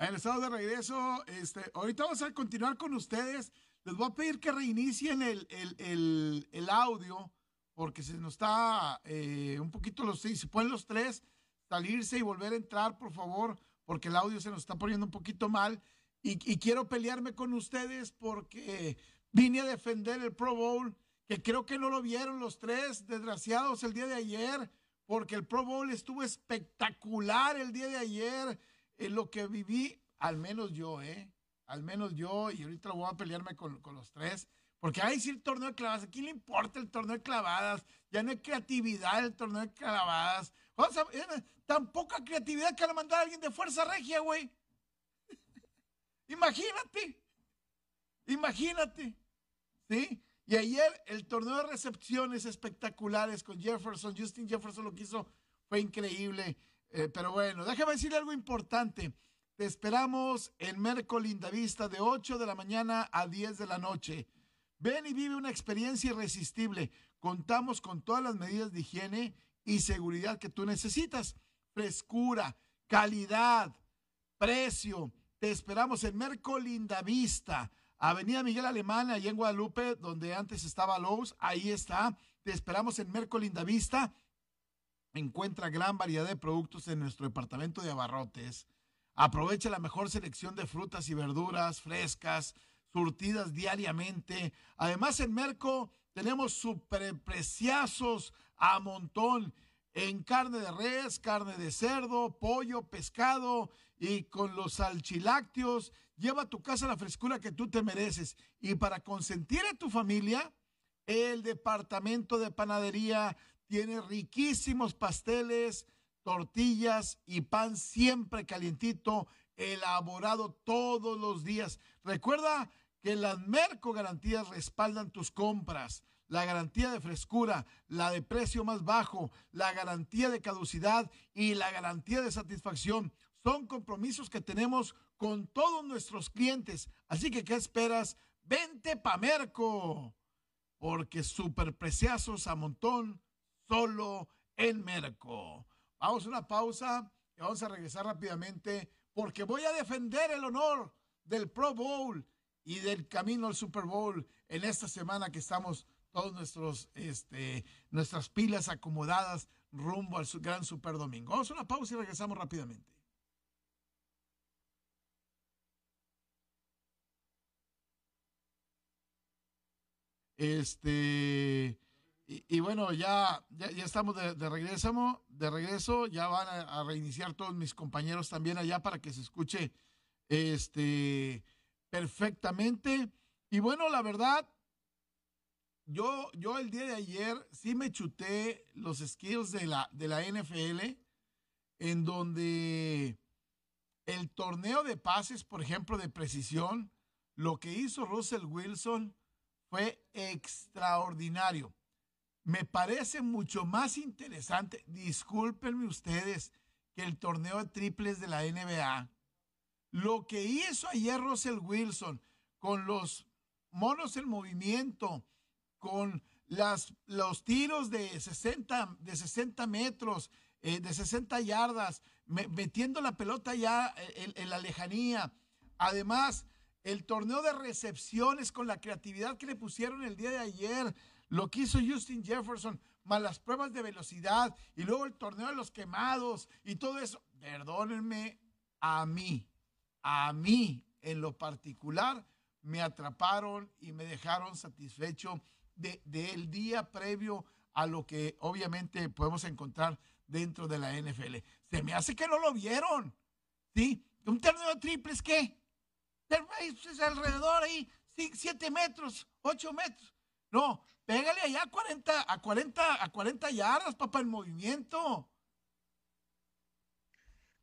En estado de regreso, este, ahorita vamos a continuar con ustedes. Les voy a pedir que reinicien el, el, el, el audio porque se nos está eh, un poquito los si pueden los tres salirse y volver a entrar, por favor, porque el audio se nos está poniendo un poquito mal. Y, y quiero pelearme con ustedes porque vine a defender el Pro Bowl que creo que no lo vieron los tres desgraciados el día de ayer, porque el Pro Bowl estuvo espectacular el día de ayer, en lo que viví, al menos yo, ¿eh? Al menos yo, y ahorita voy a pelearme con, con los tres, porque hay sí el torneo de clavadas, ¿a quién le importa el torneo de clavadas? Ya no hay creatividad el torneo de clavadas. O sea, tan poca creatividad que le mandar a alguien de Fuerza Regia, güey. imagínate, imagínate, ¿sí? Y ayer el torneo de recepciones espectaculares con Jefferson, Justin Jefferson lo que hizo fue increíble. Eh, pero bueno, déjame decirle algo importante. Te esperamos en Merco Lindavista de 8 de la mañana a 10 de la noche. Ven y vive una experiencia irresistible. Contamos con todas las medidas de higiene y seguridad que tú necesitas. Frescura, calidad, precio. Te esperamos en Merco Lindavista Avenida Miguel Alemán, allá en Guadalupe, donde antes estaba Lowe's, ahí está. Te esperamos en Merco Vista. Encuentra gran variedad de productos en nuestro departamento de abarrotes. Aprovecha la mejor selección de frutas y verduras frescas, surtidas diariamente. Además, en Merco tenemos superpreciazos a montón en carne de res, carne de cerdo, pollo, pescado y con los salchilácteos Lleva a tu casa la frescura que tú te mereces. Y para consentir a tu familia, el departamento de panadería tiene riquísimos pasteles, tortillas y pan siempre calientito, elaborado todos los días. Recuerda que las Merco Garantías respaldan tus compras. La garantía de frescura, la de precio más bajo, la garantía de caducidad y la garantía de satisfacción son compromisos que tenemos con todos nuestros clientes. Así que, ¿qué esperas? Vente pa' Merco, porque superpreciazos a montón solo en Merco. Vamos a una pausa y vamos a regresar rápidamente porque voy a defender el honor del Pro Bowl y del camino al Super Bowl en esta semana que estamos todos nuestros este nuestras pilas acomodadas rumbo al gran Super Domingo. Vamos a una pausa y regresamos rápidamente. Este, y, bueno, ya, ya, estamos de, regreso, de regreso, ya van a, reiniciar todos mis compañeros también allá para que se escuche este perfectamente. Y bueno, la verdad, yo, yo el día de ayer sí me chuté los skills de la, de la NFL, en donde el torneo de pases, por ejemplo, de precisión, lo que hizo Russell Wilson fue extraordinario. Me parece mucho más interesante, discúlpenme ustedes, que el torneo de triples de la NBA. Lo que hizo ayer Russell Wilson con los monos en movimiento, con los tiros de 60, de 60 metros, eh, de 60 yardas, metiendo la pelota ya en, en la lejanía. Además, el torneo de recepciones con la creatividad que le pusieron el día de ayer, lo que hizo Justin Jefferson, más las pruebas de velocidad y luego el torneo de los quemados y todo eso. Perdónenme, a mí, a mí en lo particular, me atraparon y me dejaron satisfecho del de, día previo a lo que obviamente podemos encontrar dentro de la NFL. Se me hace que no lo vieron. ¿Sí? ¿Un torneo de triples qué? es alrededor ahí, 7 metros, 8 metros. No, pégale allá a 40, a 40, a 40 yardas, papá, en movimiento.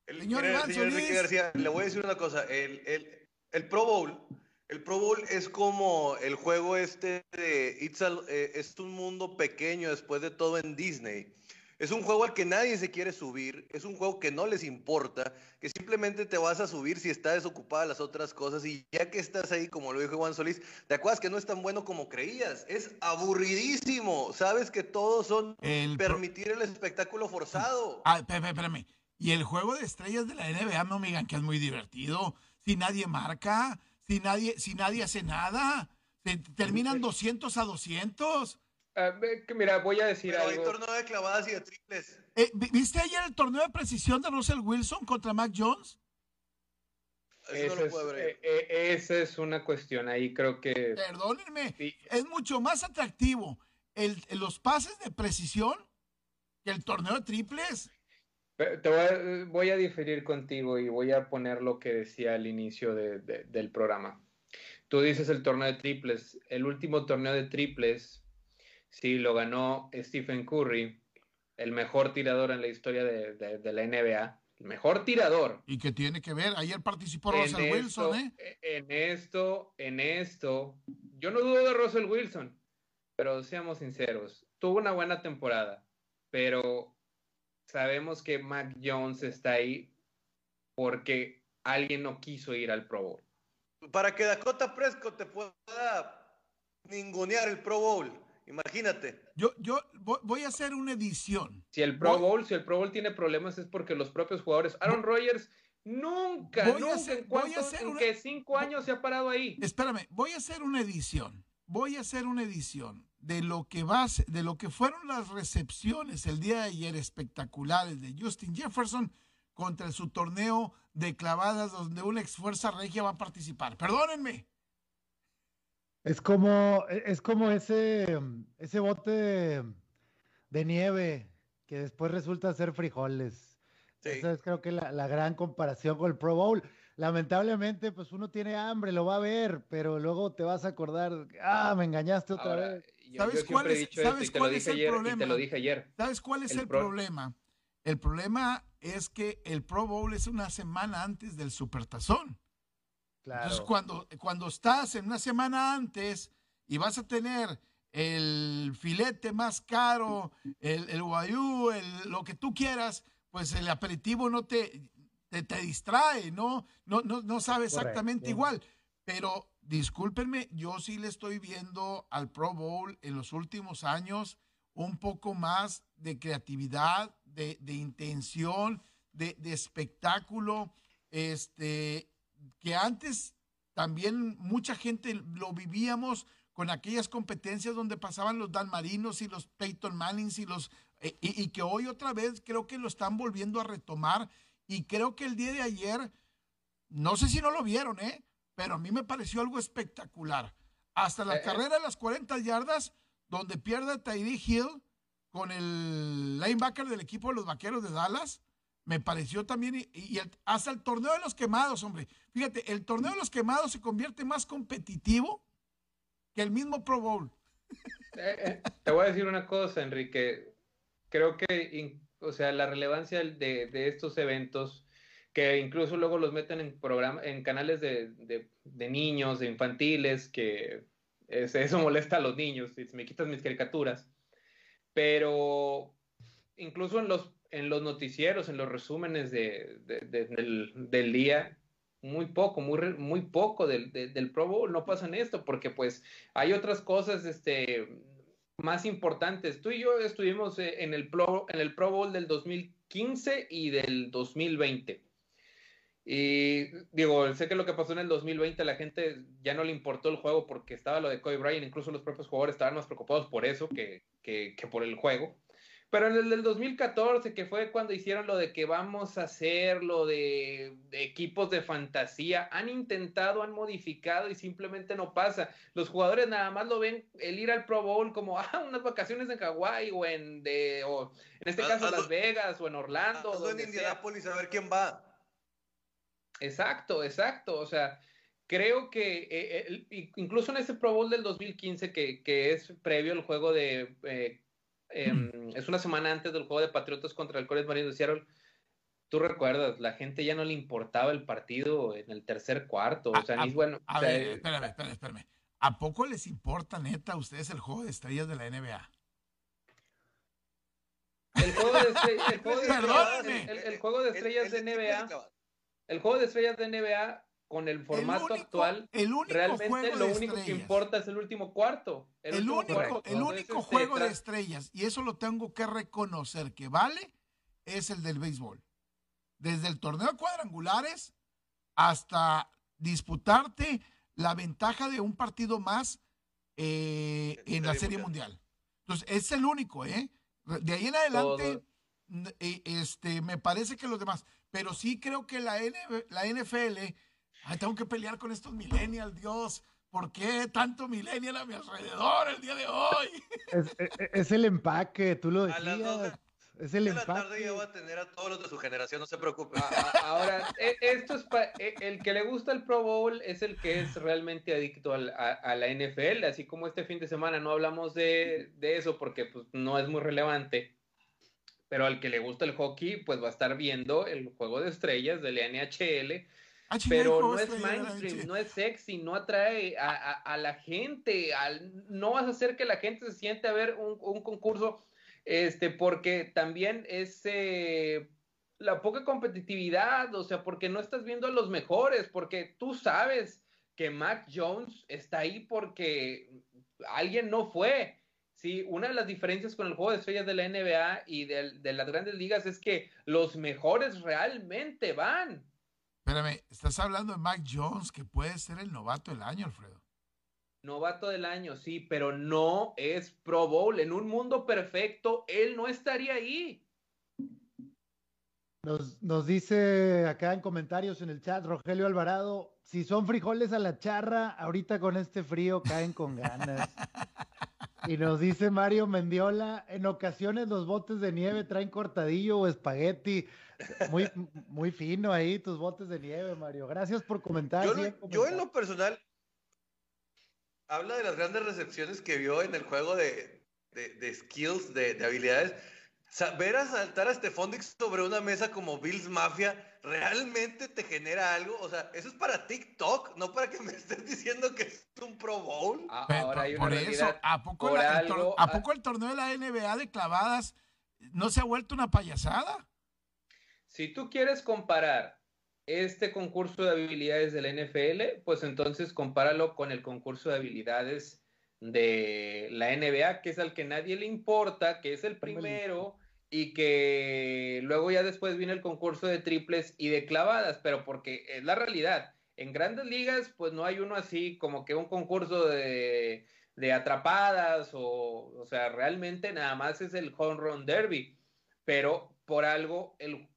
El, señor, García, le voy a decir una cosa. El, el, el, Pro Bowl, el Pro Bowl es como el juego este de It's eh, es un mundo pequeño después de todo en Disney. Es un juego al que nadie se quiere subir, es un juego que no les importa, que simplemente te vas a subir si está desocupada las otras cosas y ya que estás ahí, como lo dijo Juan Solís, te acuerdas que no es tan bueno como creías, es aburridísimo, sabes que todos son permitir el espectáculo forzado.
Ah, espérame, espérame. Y el juego de estrellas de la NBA, no me digan que es muy divertido, si nadie marca, si nadie, si nadie hace nada, terminan 200 a 200.
Ah, mira, voy a decir
Pero
algo.
hay torneo de clavadas y de triples.
Eh, ¿Viste ayer el torneo de precisión de Russell Wilson contra Mac Jones?
Eso no lo puedo
es, eh, eh, esa es una cuestión ahí, creo que.
Perdónenme, es mucho más atractivo el, los pases de precisión que el torneo de triples.
Te voy a, voy a, diferir contigo y voy a poner lo que decía al inicio de, de, del programa. Tú dices el torneo de triples. El último torneo de triples Sí, lo ganó Stephen Curry, el mejor tirador en la historia de, de, de la NBA. El mejor tirador.
¿Y qué tiene que ver? Ayer participó Russell en Wilson,
esto, ¿eh? En esto, en esto, yo no dudo de Russell Wilson, pero seamos sinceros, tuvo una buena temporada, pero sabemos que Mac Jones está ahí porque alguien no quiso ir al Pro Bowl.
Para que Dakota Prescott te pueda ningunear el Pro Bowl. Imagínate.
Yo, yo voy a hacer una edición.
Si el Pro Bowl, si el Pro Bowl tiene problemas es porque los propios jugadores. Aaron Rodgers nunca, nunca hacer, en cuanto en una... que cinco años se ha parado ahí.
Espérame, voy a hacer una edición. Voy a hacer una edición de lo que va, de lo que fueron las recepciones el día de ayer espectaculares de Justin Jefferson contra su torneo de clavadas donde una ex fuerza regia va a participar. Perdónenme.
Es como, es como ese, ese bote de, de nieve que después resulta ser frijoles. Sí. Esa es creo que la, la, gran comparación con el Pro Bowl. Lamentablemente, pues uno tiene hambre, lo va a ver, pero luego te vas a acordar, ah, me engañaste otra
Ahora,
vez.
Yo, ¿Sabes yo cuál es, ¿sabes cuál es el ayer, problema? te lo dije ayer.
¿Sabes cuál es el, el pro... problema? El problema es que el Pro Bowl es una semana antes del Supertazón. Claro. Entonces, cuando, cuando estás en una semana antes y vas a tener el filete más caro, el, el guayú, el, lo que tú quieras, pues el aperitivo no te, te, te distrae, ¿no? No, no, no sabe exactamente Correcto. igual. Pero discúlpenme, yo sí le estoy viendo al Pro Bowl en los últimos años un poco más de creatividad, de, de intención, de, de espectáculo, este, que antes también mucha gente lo vivíamos con aquellas competencias donde pasaban los Dan Marinos y los Peyton Mannings y los eh, y, y, que hoy otra vez creo que lo están volviendo a retomar. Y creo que el día de ayer no sé si no lo vieron, eh, pero a mí me pareció algo espectacular. Hasta la eh, carrera de las 40 yardas donde pierde Tyree Hill con el linebacker del equipo de los Vaqueros de Dallas me pareció también, y, hasta el torneo de los quemados, hombre. Fíjate, el torneo de los quemados se convierte más competitivo que el mismo Pro Bowl.
Eh, eh, te voy a decir una cosa, Enrique. Creo que, o sea, la relevancia de, de estos eventos, que incluso luego los meten en, programa, en canales de, de, niños, de infantiles, que es, eso molesta a los niños, si me quitas mis caricaturas. Pero incluso en los en los noticieros, en los resúmenes de, de, de, del, del, día, muy poco, muy, muy poco del, del, Pro Bowl no pasa en esto, porque pues hay otras cosas este, más importantes. Tú y yo estuvimos eh, en el, Pro, en el Pro Bowl del 2015 y del 2020. Y digo, sé que lo que pasó en el 2020 a la gente ya no le importó el juego porque estaba lo de Kobe Bryant, incluso los propios jugadores estaban más preocupados por eso que, que, que por el juego. Pero en el del 2014, que fue cuando hicieron lo de que vamos a hacer lo de, de, equipos de fantasía, han intentado, han modificado y simplemente no pasa. Los jugadores nada más lo ven el ir al Pro Bowl como ah, unas vacaciones en Hawái o en de o en este caso a, Las Vegas o en Orlando.
o en Indianapolis a ver quién va.
Exacto, exacto. O sea, creo que eh, eh, incluso en ese Pro Bowl del 2015, que, que es previo al juego de eh, eh, es una semana antes del juego de Patriotas contra el Coles Marino de Seattle. Tú recuerdas, la gente ya no le importaba el partido en el tercer cuarto. O sea,
a,
ni bueno.
A
o sea,
ver, espérame, espérame, espérame. ¿A poco les importa neta a ustedes el juego de estrellas de la NBA?
El juego de, estrellas, el juego de, el, juego de estrellas de NBA. El juego de estrellas de NBA con el formato actual,
el único realmente
lo único que importa es el último cuarto.
El, único, el único juego de estrellas, y eso lo tengo que reconocer que vale, es el del béisbol. Desde el torneo de cuadrangulares hasta disputarte la ventaja de un partido más eh, en la Serie mundial. Entonces, es el único, ¿eh? De ahí en adelante, eh, este, me parece que los demás, pero sí creo que la, la NFL Ay, tengo que pelear con estos millennials, Dios. ¿Por qué tanto millennial a mi alrededor el día de hoy?
Es, el empaque, tú lo decías. Es el empaque. la
tarde ya va a tener a todos los de su generación, no se preocupe.
Ahora, e, esto es e, el que le gusta el Pro Bowl es el que es realmente adicto a, la NFL, así como este fin de semana no hablamos de, eso porque pues, no es muy relevante. Pero al que le gusta el hockey, pues va a estar viendo el juego de estrellas de la NHL pero no es mainstream, no es sexy, no atrae a, la gente, no vas a hacer que la gente se siente a ver un, concurso, este, porque también es eh, la poca competitividad, o sea, porque no estás viendo a los mejores, porque tú sabes que Mac Jones está ahí porque alguien no fue. Sí, una de las diferencias con el juego de estrellas de la NBA y de las grandes ligas es que los mejores realmente van.
Espérame, estás hablando de Mac Jones, que puede ser el novato del año, Alfredo.
Novato del año, sí, pero no es Pro Bowl. En un mundo perfecto, él no estaría ahí.
Nos, nos, dice acá en comentarios en el chat Rogelio Alvarado, si son frijoles a la charra, ahorita con este frío caen con ganas. y nos dice Mario Mendiola, en ocasiones los botes de nieve traen cortadillo o espagueti. Muy, muy fino ahí tus botes de nieve, Mario. Gracias por comentar.
Yo, en lo personal, habla de las grandes recepciones que vio en el juego de, skills, de, habilidades. ver a saltar a Stephon sobre una mesa como Bills Mafia realmente te genera algo. O sea, eso es para TikTok, no para que me estés diciendo que es un Pro Bowl.
Ahora hay por eso, ¿a poco, ¿a poco el torneo de la NBA de clavadas no se ha vuelto una payasada?
Si tú quieres comparar este concurso de habilidades del NFL, pues entonces compáralo con el concurso de habilidades de la NBA, que es al que nadie le importa, que es el primero y que luego ya después viene el concurso de triples y de clavadas, pero porque es la realidad. En grandes ligas, pues no hay uno así como que un concurso de, de atrapadas o, o sea, realmente nada más es el home run derby, pero por algo el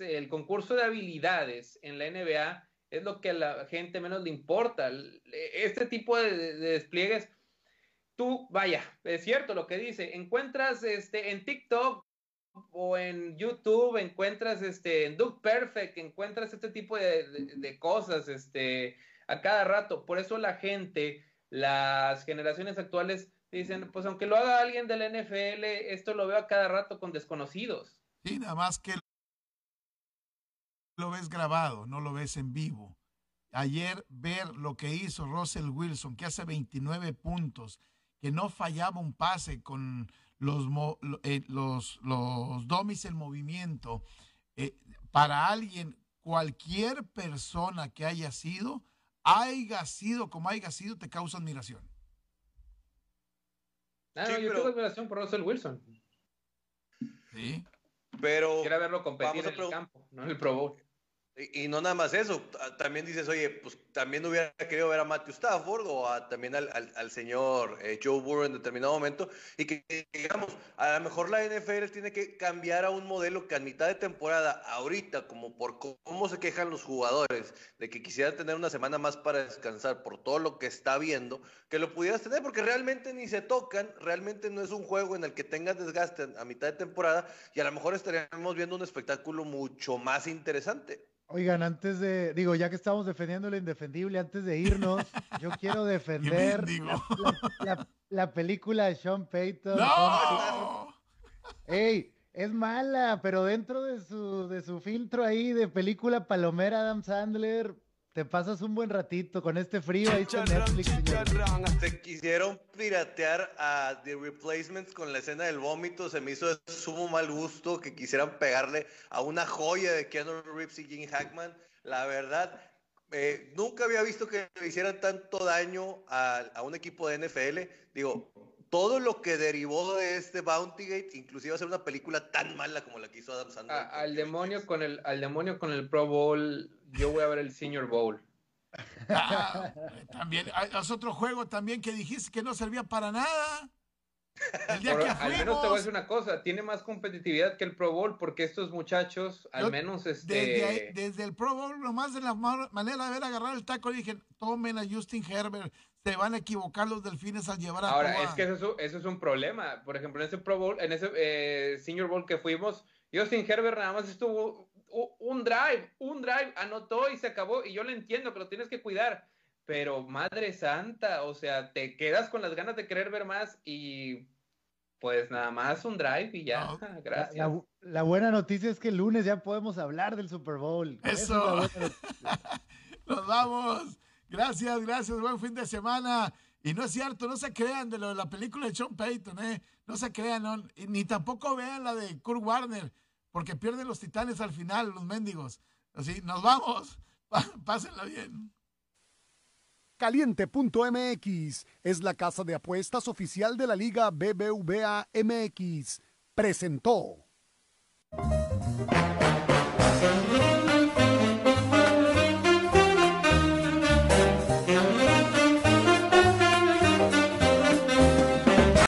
el concurso de habilidades en la NBA es lo que a la gente menos le importa. Este tipo de, despliegues, tú, vaya, es cierto lo que dice, encuentras este, en TikTok o en YouTube, encuentras este, en Duke Perfect, encuentras este tipo de, cosas este, a cada rato. Por eso la gente, las generaciones actuales dicen, pues aunque lo haga alguien de la NFL, esto lo veo a cada rato con desconocidos.
Sí, nada más que lo ves grabado, no lo ves en vivo. Ayer ver lo que hizo Russell Wilson, que hace 29 puntos, que no fallaba un pase con los, eh, los, los domis en movimiento, eh, para alguien, cualquier persona que haya sido, haya sido como haya sido, te causa admiración.
Ah, yo tengo admiración por Russell Wilson.
Sí.
Pero.
Quiero verlo competir en el campo, no en el Pro Bowl.
Y, no nada más eso, también dices, oye, pues también hubiera querido ver a Matthew Stafford o a, también al, al, señor eh, Joe Burrow en determinado momento y que, digamos, a lo mejor la NFL tiene que cambiar a un modelo que a mitad de temporada, ahorita, como por cómo se quejan los jugadores de que quisieran tener una semana más para descansar por todo lo que está viendo, que lo pudieras tener porque realmente ni se tocan, realmente no es un juego en el que tengas desgaste a mitad de temporada y a lo mejor estaríamos viendo un espectáculo mucho más interesante.
Oigan, antes de, digo, ya que estamos defendiendo lo indefendible, antes de irnos, yo quiero defender la, película de Sean Payton.
¡No!
Ey, es mala, pero dentro de su, de su filtro ahí de película Palomera Adam Sandler, te pasas un buen ratito con este frío. Ahí está Netflix,
Se quisieron piratear a The Replacements con la escena del vómito. Se me hizo de sumo mal gusto que quisieran pegarle a una joya de Keanu Reeves y Gene Hackman. La verdad, eh, nunca había visto que le hicieran tanto daño a, a un equipo de NFL. Digo, todo lo que derivó de este Bounty Gate, inclusive hacer una película tan mala como la que hizo Adam Sandler.
al demonio con el, al demonio con el Pro Bowl, yo voy a ver el Senior Bowl.
Ah, también, es otro juego también que dijiste que no servía para nada.
El día que al menos te voy a decir una cosa, tiene más competitividad que el Pro Bowl porque estos muchachos, al menos
este... Desde, el Pro Bowl, nomás de la manera de ver agarrar el taco, dije, tomen a Justin Herbert, se van a equivocar los delfines al llevar a
Ahora, es que eso, eso, es un problema. Por ejemplo, en ese Pro Bowl, en ese eh, Senior Bowl que fuimos, Justin Herbert nada más estuvo un drive, un drive, anotó y se acabó. Y yo le entiendo que lo tienes que cuidar. Pero madre santa, o sea, te quedas con las ganas de querer ver más y pues nada más un drive y ya. Gracias.
La, buena noticia es que el lunes ya podemos hablar del Super Bowl.
Eso. Nos vamos. Gracias, gracias. Buen fin de semana. Y no es cierto, no se crean de lo de la película de Sean Payton, ¿eh? No se crean, ni tampoco vean la de Kurt Warner, porque pierden los titanes al final, los mendigos. Así, nos vamos. Pásenla bien.
Caliente.mx es la casa de apuestas oficial de la Liga BBVA MX. Presentó.